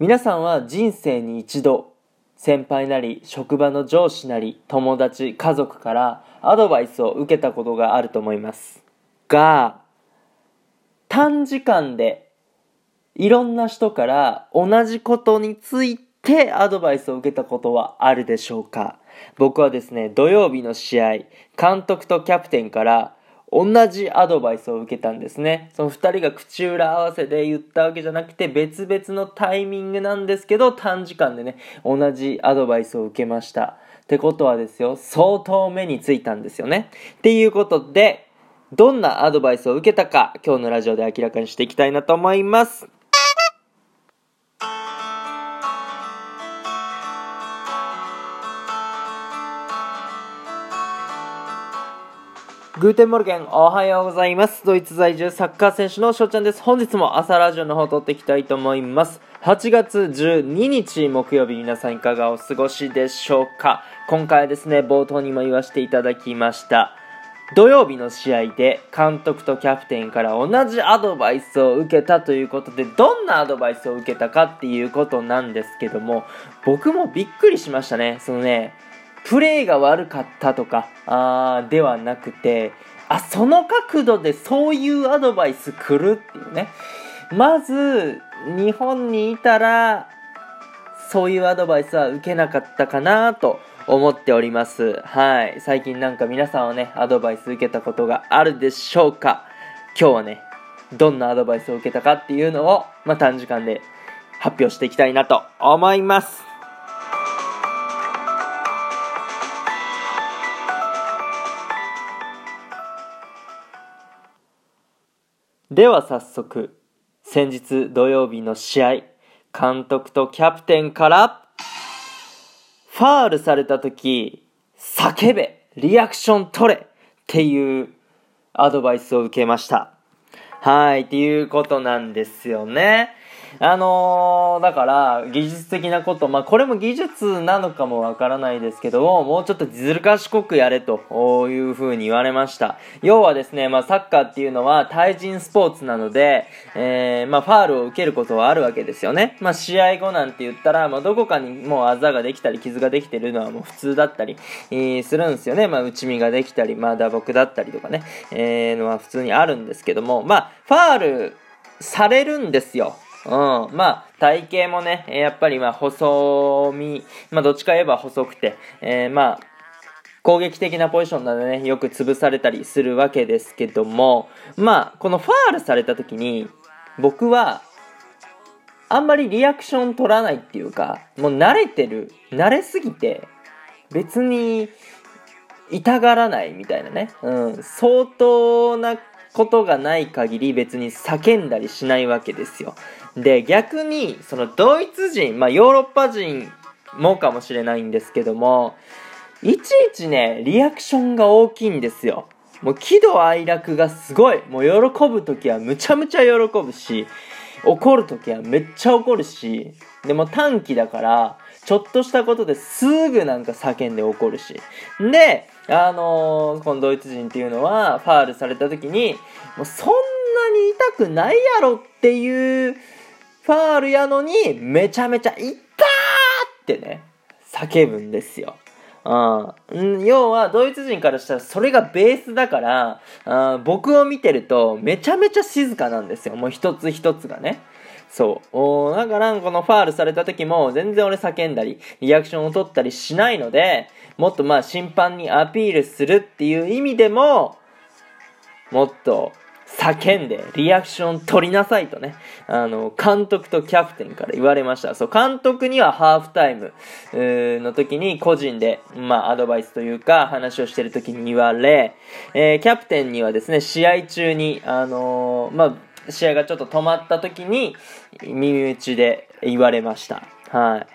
皆さんは人生に一度先輩なり職場の上司なり友達家族からアドバイスを受けたことがあると思います。が短時間でいろんな人から同じことについてアドバイスを受けたことはあるでしょうか。僕はですね土曜日の試合監督とキャプテンから同じアドバイスを受けたんですね。その2人が口裏合わせで言ったわけじゃなくて別々のタイミングなんですけど短時間でね、同じアドバイスを受けました。ってことはですよ、相当目についたんですよね。っていうことで、どんなアドバイスを受けたか今日のラジオで明らかにしていきたいなと思います。 Guten Morgen、おはようございます。ドイツ在住サッカー選手の翔ちゃんです。本日も朝ラジオの方撮っていきたいと思います。8月12日木曜日、皆さんいかがお過ごしでしょうか今回はですね、冒頭にも言わせていただきました。土曜日の試合で監督とキャプテンから同じアドバイスを受けたということで、どんなアドバイスを受けたかっていうことなんですけども、僕もびっくりしましたね。そのね、プレーが悪かったとか、あではなくて、あ、その角度でそういうアドバイス来るっていうね。まず、日本にいたら、そういうアドバイスは受けなかったかなと思っております。はい。最近なんか皆さんはね、アドバイス受けたことがあるでしょうか？今日はね、どんなアドバイスを受けたかっていうのを、まあ、短時間で発表していきたいなと思います。では早速、先日土曜日の試合、監督とキャプテンから、ファールされた時、叫べ、リアクション取れっていうアドバイスを受けました。はい、っていうことなんですよね。あのー、だから、技術的なこと、まあ、これも技術なのかもわからないですけども、うちょっとずる賢くやれという風に言われました。要はですね、まあ、サッカーっていうのは対人スポーツなので、えー、まあ、ファールを受けることはあるわけですよね。まあ、試合後なんて言ったら、まあ、どこかにもうあざができたり、傷ができてるのはもう普通だったり、するんですよね。まあ、内身ができたり、まあ、打撲だったりとかね、えー、のは普通にあるんですけども、まあ、ファールされるんですよ。うん。まあ、体型もね、やっぱりまあ、細身、まあ、どっちか言えば細くて、えー、まあ、攻撃的なポジションなのでね、よく潰されたりするわけですけども、まあ、このファールされた時に、僕は、あんまりリアクション取らないっていうか、もう慣れてる、慣れすぎて、別に、痛がらないみたいなね、うん、相当なことがない限り別に叫んだりしないわけですよ。で、逆に、そのドイツ人、まあヨーロッパ人もかもしれないんですけども、いちいちね、リアクションが大きいんですよ。もう喜怒哀楽がすごい。もう喜ぶときはむちゃむちゃ喜ぶし、怒るときはめっちゃ怒るし、でも短期だから、ちょっとしたことですぐなんか叫んで怒るし。で、あのー、このドイツ人っていうのは、ファールされた時に、もうそんなに痛くないやろっていうファールやのに、めちゃめちゃ痛ーってね、叫ぶんですよ。うん、要は、ドイツ人からしたらそれがベースだから、あ僕を見てるとめちゃめちゃ静かなんですよ。もう一つ一つがね。そう。おだから、このファールされた時も全然俺叫んだり、リアクションを取ったりしないので、もっとまあ審判にアピールするっていう意味でも、もっと叫んでリアクション取りなさいとね、あの、監督とキャプテンから言われました。そう、監督にはハーフタイムの時に個人で、まあ、アドバイスというか話をしてる時に言われ、えー、キャプテンにはですね、試合中に、あのー、まあ、試合がちょっと止まった時に耳打ちで言われました。は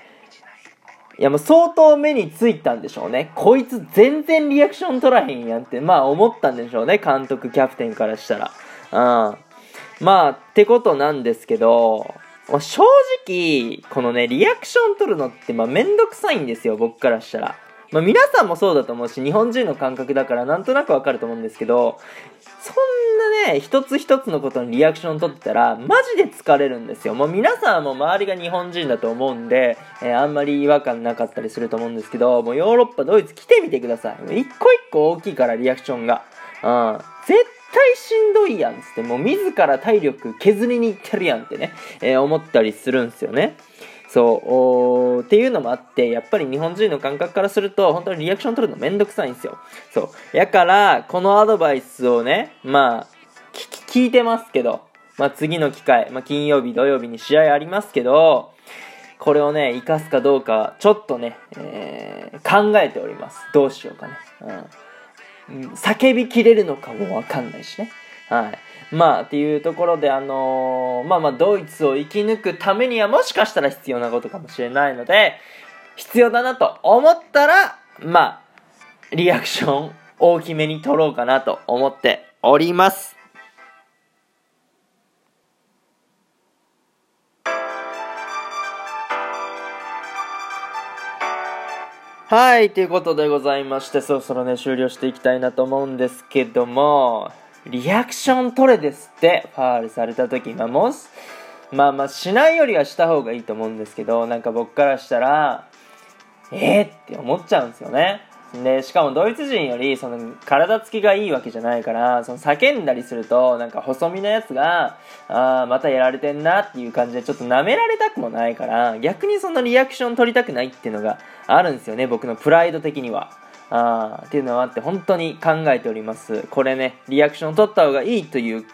い。いやもう相当目についたんでしょうね。こいつ全然リアクション取らへんやんって、まあ思ったんでしょうね。監督、キャプテンからしたら。うん。まあ、ってことなんですけど、正直、このね、リアクション取るのって、まあ、めんどくさいんですよ、僕からしたら。まあ皆さんもそうだと思うし、日本人の感覚だからなんとなくわかると思うんですけど、そんなね、一つ一つのことにリアクション取ってたら、マジで疲れるんですよ。もう皆さんも周りが日本人だと思うんで、えー、あんまり違和感なかったりすると思うんですけど、もうヨーロッパ、ドイツ来てみてください。一個一個大きいからリアクションが。うん。絶対しんどいやんつって、もう自ら体力削りに行ってるやんってね、えー、思ったりするんですよね。そう、っていうのもあって、やっぱり日本人の感覚からすると、本当にリアクション取るのめんどくさいんですよ。そう。やから、このアドバイスをね、まあ、聞いてますけど、まあ次の機会、まあ金曜日、土曜日に試合ありますけど、これをね、活かすかどうか、ちょっとね、えー、考えております。どうしようかね。うん。叫びきれるのかもわかんないしね。はい。まあ、っていうところで、あのー、まあまあ、ドイツを生き抜くためにはもしかしたら必要なことかもしれないので、必要だなと思ったら、まあ、リアクション大きめに取ろうかなと思っております。はい、ということでございまして、そろそろね、終了していきたいなと思うんですけども、リアクション取れですって、ファールされた時、まあ、もし、まあまあ、しないよりはした方がいいと思うんですけど、なんか僕からしたら、えー、って思っちゃうんですよね。で、しかもドイツ人より、その、体つきがいいわけじゃないから、その、叫んだりすると、なんか細身のやつが、ああ、またやられてんなっていう感じで、ちょっと舐められたくもないから、逆にそのリアクション取りたくないっていうのがあるんですよね、僕のプライド的には。あっていうのはあって本当に考えております。これねリアクション取った方がいいという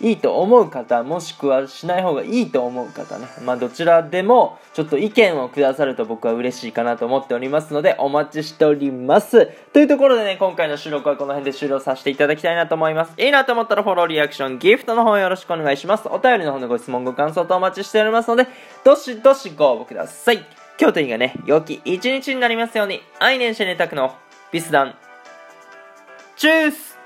いいと思う方もしくはしない方がいいと思う方ね。まあどちらでもちょっと意見をくださると僕は嬉しいかなと思っておりますのでお待ちしております。というところでね今回の収録はこの辺で終了させていただきたいなと思います。いいなと思ったらフォローリアクションギフトの方よろしくお願いします。お便りの方のご質問ご感想とお待ちしておりますのでどしどしご応募ください。今日という日がね良き一日になりますように。愛年してねたくのビスダンチュース